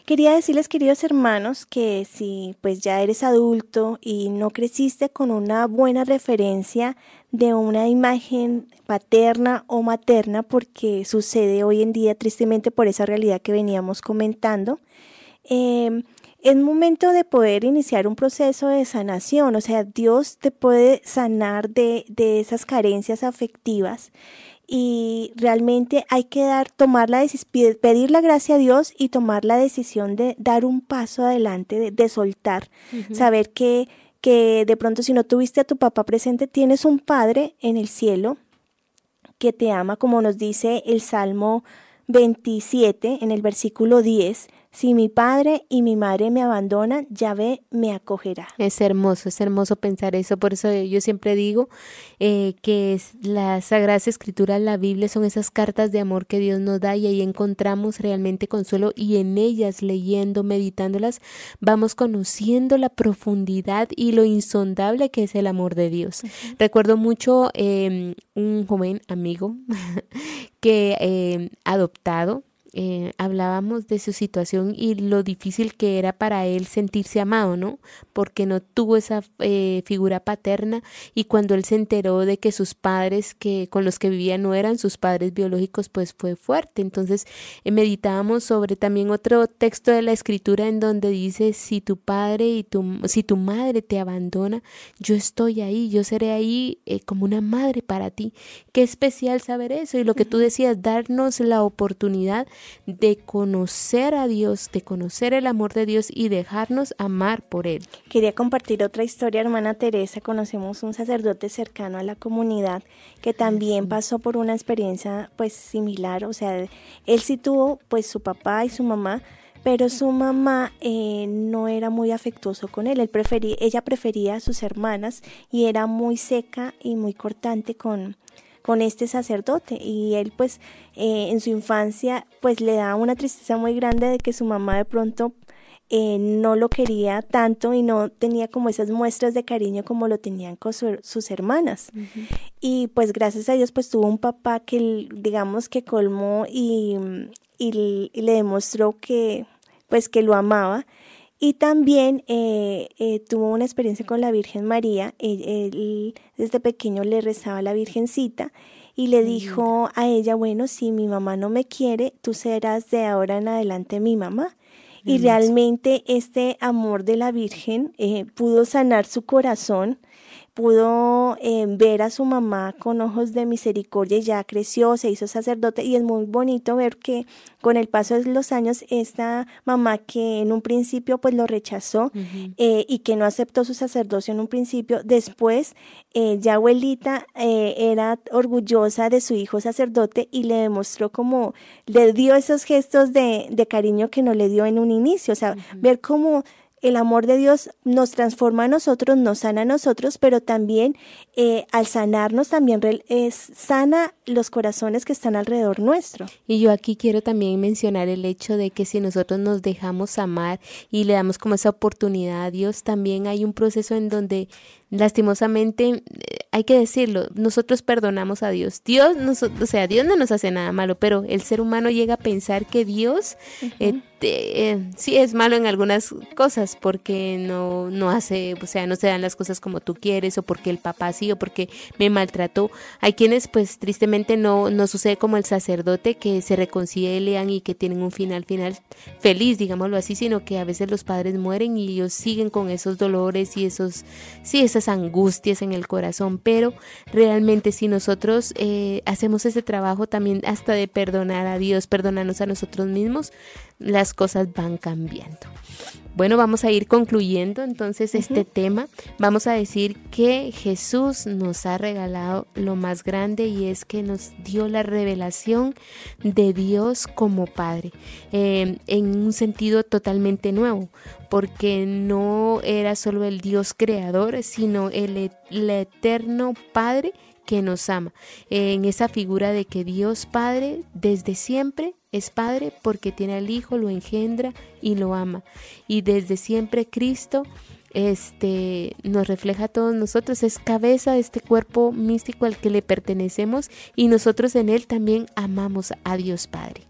S2: Quería decirles, queridos hermanos, que si pues ya eres adulto y no creciste con una buena referencia de una imagen paterna o materna, porque sucede hoy en día tristemente por esa realidad que veníamos comentando, eh, es momento de poder iniciar un proceso de sanación, o sea, Dios te puede sanar de, de esas carencias afectivas y realmente hay que dar, tomar la decisión, pedir la gracia a Dios y tomar la decisión de dar un paso adelante, de, de soltar, saber que, que de pronto si no tuviste a tu papá presente, tienes un padre en el cielo que te ama, como nos dice el Salmo 27 en el versículo 10, si mi padre y mi madre me abandonan, Yahvé me acogerá.
S1: Es hermoso, es hermoso pensar eso. Por eso yo siempre digo eh, que es, la Sagrada Escritura, la Biblia, son esas cartas de amor que Dios nos da y ahí encontramos realmente consuelo y en ellas, leyendo, meditándolas, vamos conociendo la profundidad y lo insondable que es el amor de Dios. Recuerdo mucho eh, un joven amigo [LAUGHS] que eh, adoptado, eh, hablábamos de su situación y lo difícil que era para él sentirse amado, ¿no? Porque no tuvo esa eh, figura paterna y cuando él se enteró de que sus padres que con los que vivía no eran sus padres biológicos, pues fue fuerte. Entonces eh, meditábamos sobre también otro texto de la escritura en donde dice si tu padre y tu si tu madre te abandona, yo estoy ahí, yo seré ahí eh, como una madre para ti. Qué especial saber eso y lo que tú decías, darnos la oportunidad de conocer a Dios, de conocer el amor de Dios y dejarnos amar por Él.
S2: Quería compartir otra historia, hermana Teresa. Conocemos un sacerdote cercano a la comunidad que también pasó por una experiencia pues similar. O sea, él sí tuvo pues su papá y su mamá, pero su mamá eh, no era muy afectuoso con él. él prefería, ella prefería a sus hermanas y era muy seca y muy cortante con, con este sacerdote y él pues eh, en su infancia pues le da una tristeza muy grande de que su mamá de pronto eh, no lo quería tanto y no tenía como esas muestras de cariño como lo tenían con sus hermanas. Y pues gracias a Dios pues tuvo un papá que digamos que colmó y, y, le demostró que pues que lo amaba. Y también eh, eh, tuvo una experiencia con la Virgen María. Él, desde pequeño le rezaba a la Virgencita y le dijo a ella, bueno, si mi mamá no me quiere, tú serás de ahora en adelante mi mamá. Y realmente este amor de la Virgen eh, pudo sanar su corazón, pudo eh, ver a su mamá con ojos de misericordia y ya creció, se hizo sacerdote y es muy bonito ver que con el paso de los años esta mamá que en un principio pues lo rechazó eh, y que no aceptó su sacerdocio en un principio, después eh, ya abuelita era orgullosa de su hijo sacerdote y le demostró como le dio esos gestos de, de cariño que no le dio en un inicio, o sea, ver cómo el amor de Dios nos transforma a nosotros, nos sana a nosotros, pero también eh, al sanarnos también es, sana los corazones que están alrededor nuestro.
S1: Y yo aquí quiero también mencionar el hecho de que si nosotros nos dejamos amar y le damos como esa oportunidad a Dios, también hay un proceso en donde lastimosamente, hay que decirlo, nosotros perdonamos a Dios. Dios, o sea, Dios no nos hace nada malo, pero el ser humano llega a pensar que Dios eh, eh, sí es malo en algunas cosas porque no, no hace, o sea, no se dan las cosas como tú quieres o porque el papá sí o porque me maltrató. Hay quienes pues tristemente no, no sucede como el sacerdote que se reconcilian y que tienen un final final feliz, digámoslo así, sino que a veces los padres mueren y ellos siguen con esos dolores y esos, sí, esas angustias en el corazón, pero realmente si nosotros eh, hacemos ese trabajo también hasta de perdonar a Dios, perdonarnos a nosotros mismos, las cosas van cambiando. Bueno, vamos a ir concluyendo entonces este tema. Vamos a decir que Jesús nos ha regalado lo más grande y es que nos dio la revelación de Dios como Padre eh, en un sentido totalmente nuevo, porque no era solo el Dios creador, sino el, el eterno Padre que nos ama, en esa figura de que Dios Padre desde siempre es Padre porque tiene al Hijo, lo engendra y lo ama. Y desde siempre Cristo este nos refleja a todos nosotros, es cabeza de este cuerpo místico al que le pertenecemos y nosotros en él también amamos a Dios Padre.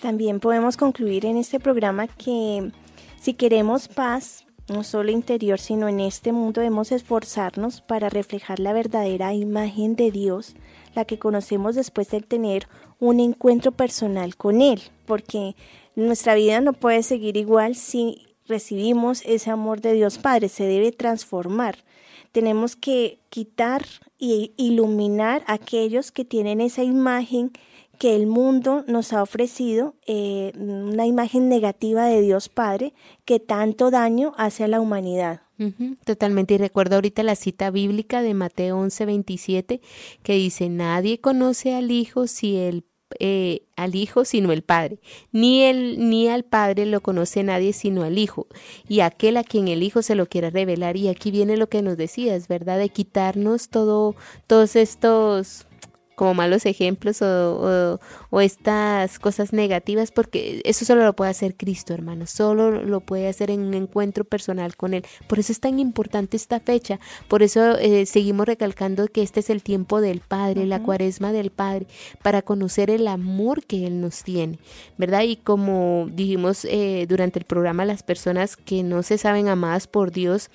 S2: También podemos concluir en este programa que si queremos paz, no solo interior, sino en este mundo debemos esforzarnos para reflejar la verdadera imagen de Dios, la que conocemos después de tener un encuentro personal con Él, porque nuestra vida no puede seguir igual si recibimos ese amor de Dios Padre, se debe transformar. Tenemos que quitar e iluminar a aquellos que tienen esa imagen que el mundo nos ha ofrecido eh, una imagen negativa de Dios Padre que tanto daño hace a la humanidad.
S1: totalmente. Y recuerdo ahorita la cita bíblica de Mateo 11, 27 que dice, nadie conoce al Hijo si el eh, al Hijo sino el Padre, ni el ni al Padre lo conoce nadie sino al Hijo, y aquel a quien el Hijo se lo quiera revelar. Y aquí viene lo que nos decías, ¿verdad? De quitarnos todo, todos estos como malos ejemplos o, estas cosas negativas, porque eso solo lo puede hacer Cristo, hermano, solo lo puede hacer en un encuentro personal con Él. Por eso es tan importante esta fecha, por eso eh, seguimos recalcando que este es el tiempo del Padre, la cuaresma del Padre, para conocer el amor que Él nos tiene, ¿verdad? Y como dijimos eh, durante el programa, las personas que no se saben amadas por Dios,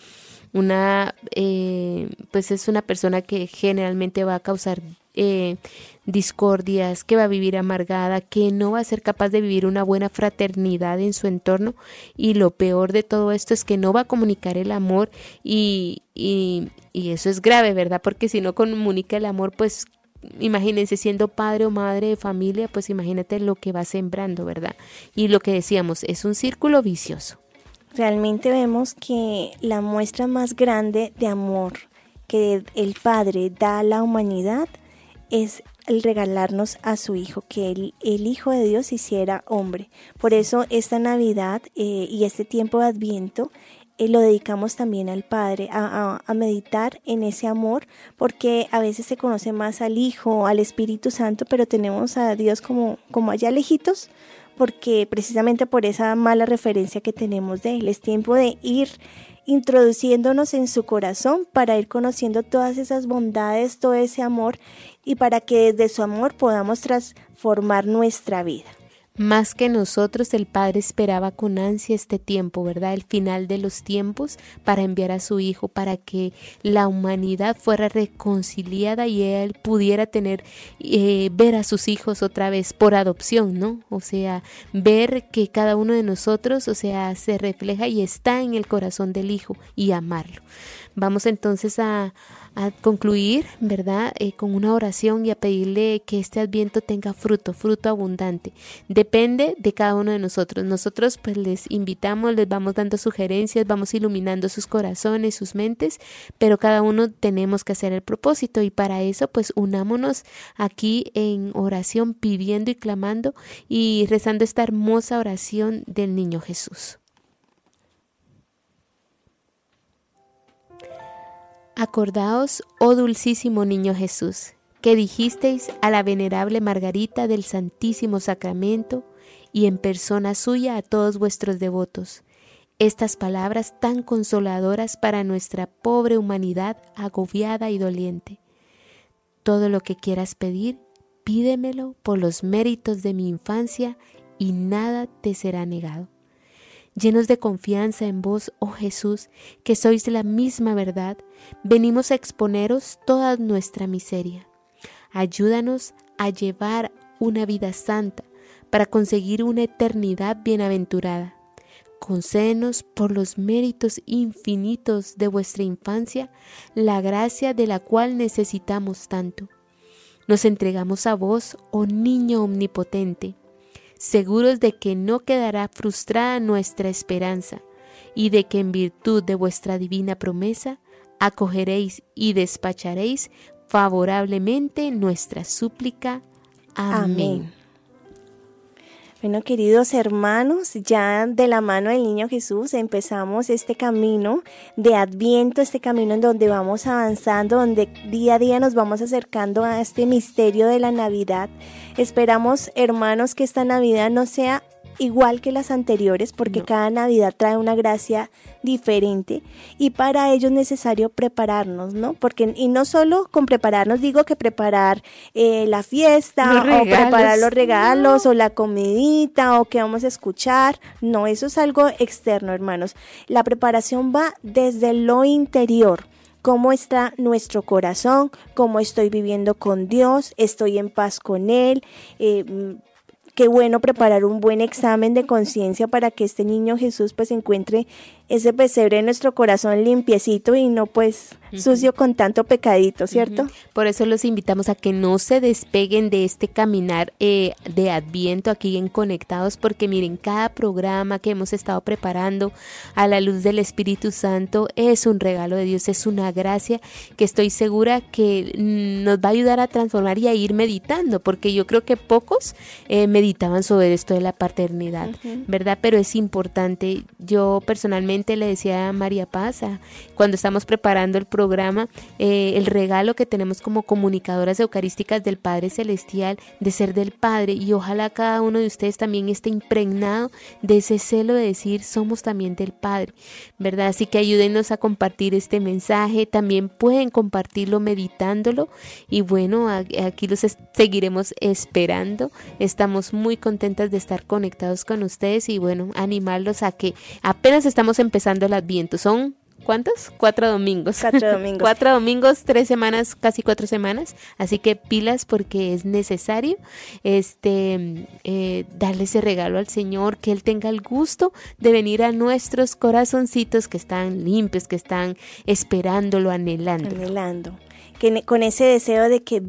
S1: una, eh, pues es una persona que generalmente va a causar eh, discordias, que va a vivir amargada, que no va a ser capaz de vivir una buena fraternidad en su entorno y lo peor de todo esto es que no va a comunicar el amor y, y, y eso es grave, ¿verdad? Porque si no comunica el amor, pues imagínense siendo padre o madre de familia, pues imagínate lo que va sembrando, ¿verdad? Y lo que decíamos, es un círculo vicioso.
S2: Realmente vemos que la muestra más grande de amor que el Padre da a la humanidad es el regalarnos a su Hijo, que el, el Hijo de Dios hiciera hombre. Por eso esta Navidad eh, y este tiempo de Adviento eh, lo dedicamos también al Padre, a, a, meditar en ese amor, porque a veces se conoce más al Hijo, al Espíritu Santo, pero tenemos a Dios como, como allá lejitos, porque precisamente por esa mala referencia que tenemos de Él, es tiempo de ir introduciéndonos en su corazón para ir conociendo todas esas bondades, todo ese amor y para que desde su amor podamos transformar nuestra vida.
S1: Más que nosotros, el Padre esperaba con ansia este tiempo, ¿verdad? El final de los tiempos para enviar a su Hijo, para que la humanidad fuera reconciliada y Él pudiera tener, eh, ver a sus hijos otra vez por adopción, ¿no? O sea, ver que cada uno de nosotros, o sea, se refleja y está en el corazón del Hijo y amarlo. Vamos entonces a, a concluir, ¿verdad? Eh, con una oración y a pedirle que este adviento tenga fruto, fruto abundante. Depende de cada uno de nosotros. Nosotros pues les invitamos, les vamos dando sugerencias, vamos iluminando sus corazones, sus mentes, pero cada uno tenemos que hacer el propósito y para eso pues unámonos aquí en oración pidiendo y clamando y rezando esta hermosa oración del niño Jesús. Acordaos, oh dulcísimo niño Jesús, que dijisteis a la venerable Margarita del Santísimo Sacramento y en persona suya a todos vuestros devotos, estas palabras tan consoladoras para nuestra pobre humanidad agobiada y doliente. Todo lo que quieras pedir, pídemelo por los méritos de mi infancia y nada te será negado llenos de confianza en vos, oh Jesús, que sois la misma verdad, venimos a exponeros toda nuestra miseria. Ayúdanos a llevar una vida santa para conseguir una eternidad bienaventurada. Concédenos por los méritos infinitos de vuestra infancia la gracia de la cual necesitamos tanto. Nos entregamos a vos, oh niño omnipotente, seguros de que no quedará frustrada nuestra esperanza y de que en virtud de vuestra divina promesa acogeréis y despacharéis favorablemente nuestra súplica. Amén.
S2: Bueno, queridos hermanos, ya de la mano del niño Jesús empezamos este camino de adviento, este camino en donde vamos avanzando, donde día a día nos vamos acercando a este misterio de la Navidad. Esperamos, hermanos, que esta Navidad no sea igual que las anteriores porque cada Navidad trae una gracia diferente y para ello es necesario prepararnos, ¿no? Porque y no solo con prepararnos digo que preparar eh, la fiesta o preparar los regalos o la comidita o que vamos a escuchar, no, eso es algo externo, hermanos. La preparación va desde lo interior cómo está nuestro corazón, cómo estoy viviendo con Dios, estoy en paz con Él, eh, qué bueno preparar un buen examen de conciencia para que este niño Jesús pues encuentre ese pesebre en nuestro corazón limpiecito y no pues sucio con tanto pecadito, ¿cierto?
S1: Por eso los invitamos a que no se despeguen de este caminar eh, de Adviento aquí en Conectados, porque miren, cada programa que hemos estado preparando a la luz del Espíritu Santo es un regalo de Dios, es una gracia que estoy segura que nos va a ayudar a transformar y a ir meditando, porque yo creo que pocos eh, meditaban sobre esto de la paternidad, ¿verdad? Pero es importante, yo personalmente le decía a María Paz, cuando estamos preparando el programa, eh, el regalo que tenemos como comunicadoras eucarísticas del Padre Celestial, de ser del Padre, y ojalá cada uno de ustedes también esté impregnado de ese celo de decir, somos también del Padre, ¿verdad? Así que ayúdenos a compartir este mensaje, también pueden compartirlo meditándolo, y bueno, aquí los seguiremos esperando, estamos muy contentas de estar conectados con ustedes y bueno, animarlos a que apenas estamos empezando el Adviento. Son ¿Cuántos? Cuatro domingos.
S2: Cuatro [LAUGHS] domingos.
S1: cuatro domingos, tres semanas, casi cuatro semanas. Así que pilas porque es necesario este, eh, darle ese regalo al Señor, que Él tenga el gusto de venir a nuestros corazoncitos que están limpios, que están esperándolo, anhelando.
S2: Anhelando. Que con ese deseo de que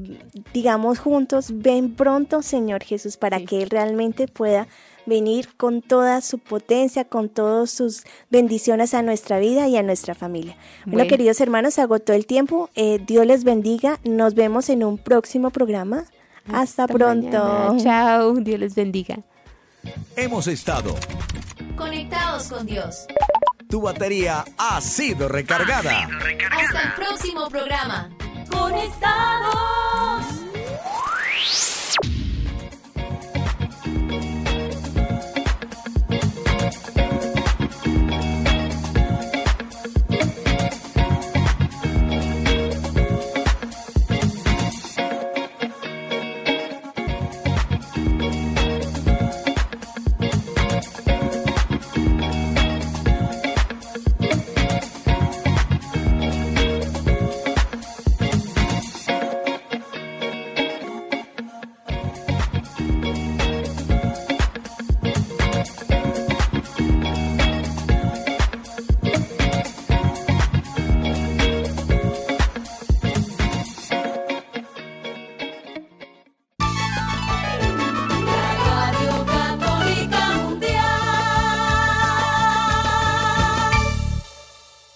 S2: digamos juntos, ven pronto, Señor Jesús, para que Él realmente pueda venir con toda su potencia, con todas sus bendiciones a nuestra vida y a nuestra familia. Bueno, queridos hermanos, agotó el tiempo. Eh, Dios les bendiga. Nos vemos en un próximo programa. Hasta, pronto. Mañana.
S1: Chao. Dios les bendiga.
S5: Hemos estado
S4: conectados con Dios.
S5: Tu batería ha sido recargada. Ha sido recargada.
S4: Hasta el próximo programa.
S6: Conectados.